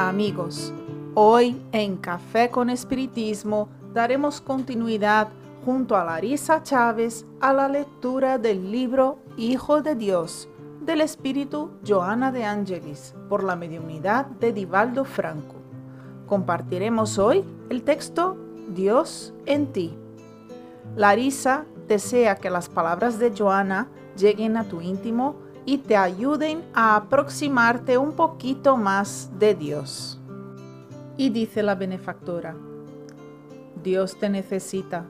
amigos, hoy en Café con Espiritismo daremos continuidad junto a Larisa Chávez a la lectura del libro Hijo de Dios del espíritu Joana de Angelis por la mediunidad de Divaldo Franco. Compartiremos hoy el texto Dios en ti. Larisa desea que las palabras de Joana lleguen a tu íntimo y te ayuden a aproximarte un poquito más de Dios. Y dice la benefactora, Dios te necesita,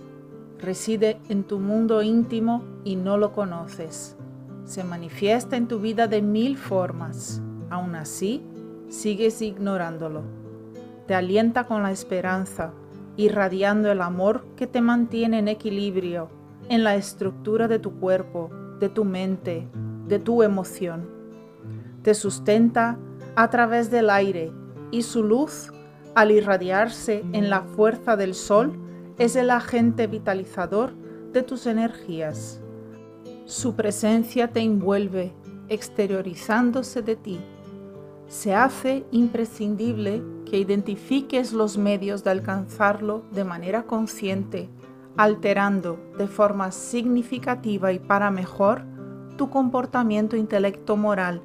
reside en tu mundo íntimo y no lo conoces. Se manifiesta en tu vida de mil formas. Aún así, sigues ignorándolo. Te alienta con la esperanza, irradiando el amor que te mantiene en equilibrio en la estructura de tu cuerpo, de tu mente, de tu emoción. Te sustenta a través del aire y su luz, al irradiarse en la fuerza del sol, es el agente vitalizador de tus energías. Su presencia te envuelve, exteriorizándose de ti. Se hace imprescindible que identifiques los medios de alcanzarlo de manera consciente, alterando de forma significativa y para mejor tu comportamiento intelecto moral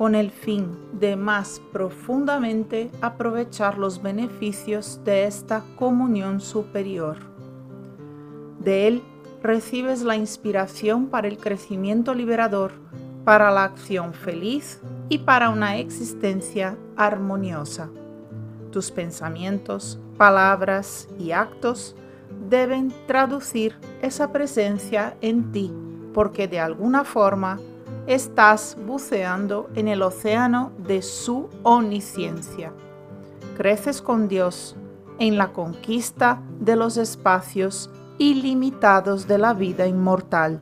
con el fin de más profundamente aprovechar los beneficios de esta comunión superior. De él recibes la inspiración para el crecimiento liberador, para la acción feliz y para una existencia armoniosa. Tus pensamientos, palabras y actos deben traducir esa presencia en ti porque de alguna forma estás buceando en el océano de su omnisciencia. Creces con Dios en la conquista de los espacios ilimitados de la vida inmortal.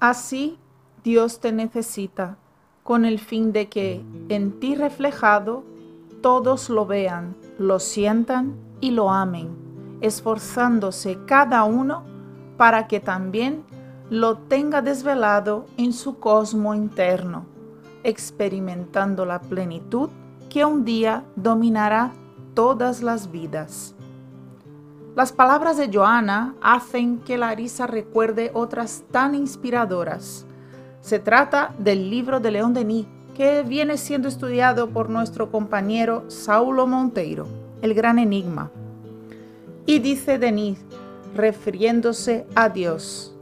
Así, Dios te necesita con el fin de que en ti reflejado todos lo vean, lo sientan y lo amen, esforzándose cada uno para que también lo tenga desvelado en su cosmo interno, experimentando la plenitud que un día dominará todas las vidas. Las palabras de Joana hacen que Larisa recuerde otras tan inspiradoras. Se trata del libro de León Denis, que viene siendo estudiado por nuestro compañero Saulo Monteiro, El Gran Enigma. Y dice Denis refiriéndose a Dios.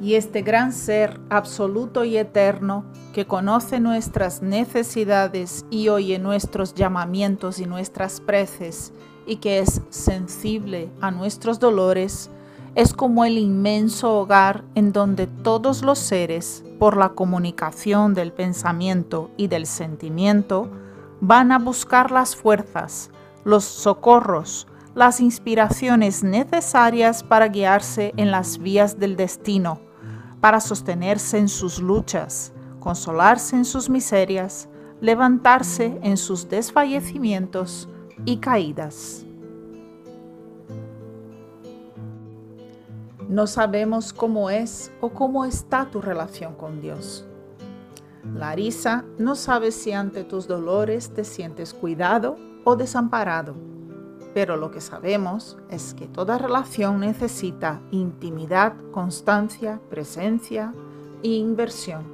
Y este gran ser absoluto y eterno que conoce nuestras necesidades y oye nuestros llamamientos y nuestras preces y que es sensible a nuestros dolores, es como el inmenso hogar en donde todos los seres, por la comunicación del pensamiento y del sentimiento, van a buscar las fuerzas, los socorros, las inspiraciones necesarias para guiarse en las vías del destino, para sostenerse en sus luchas, consolarse en sus miserias, levantarse en sus desfallecimientos y caídas. No sabemos cómo es o cómo está tu relación con Dios. Larisa no sabe si ante tus dolores te sientes cuidado o desamparado pero lo que sabemos es que toda relación necesita intimidad, constancia, presencia e inversión.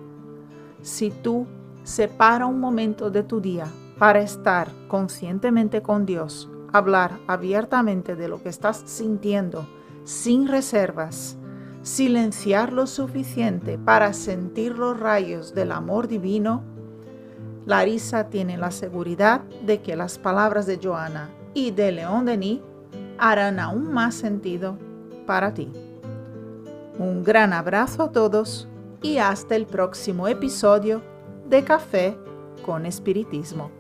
Si tú separa un momento de tu día para estar conscientemente con Dios, hablar abiertamente de lo que estás sintiendo, sin reservas, silenciar lo suficiente para sentir los rayos del amor divino, Larisa tiene la seguridad de que las palabras de Joana y de León Denis harán aún más sentido para ti. Un gran abrazo a todos y hasta el próximo episodio de Café con Espiritismo.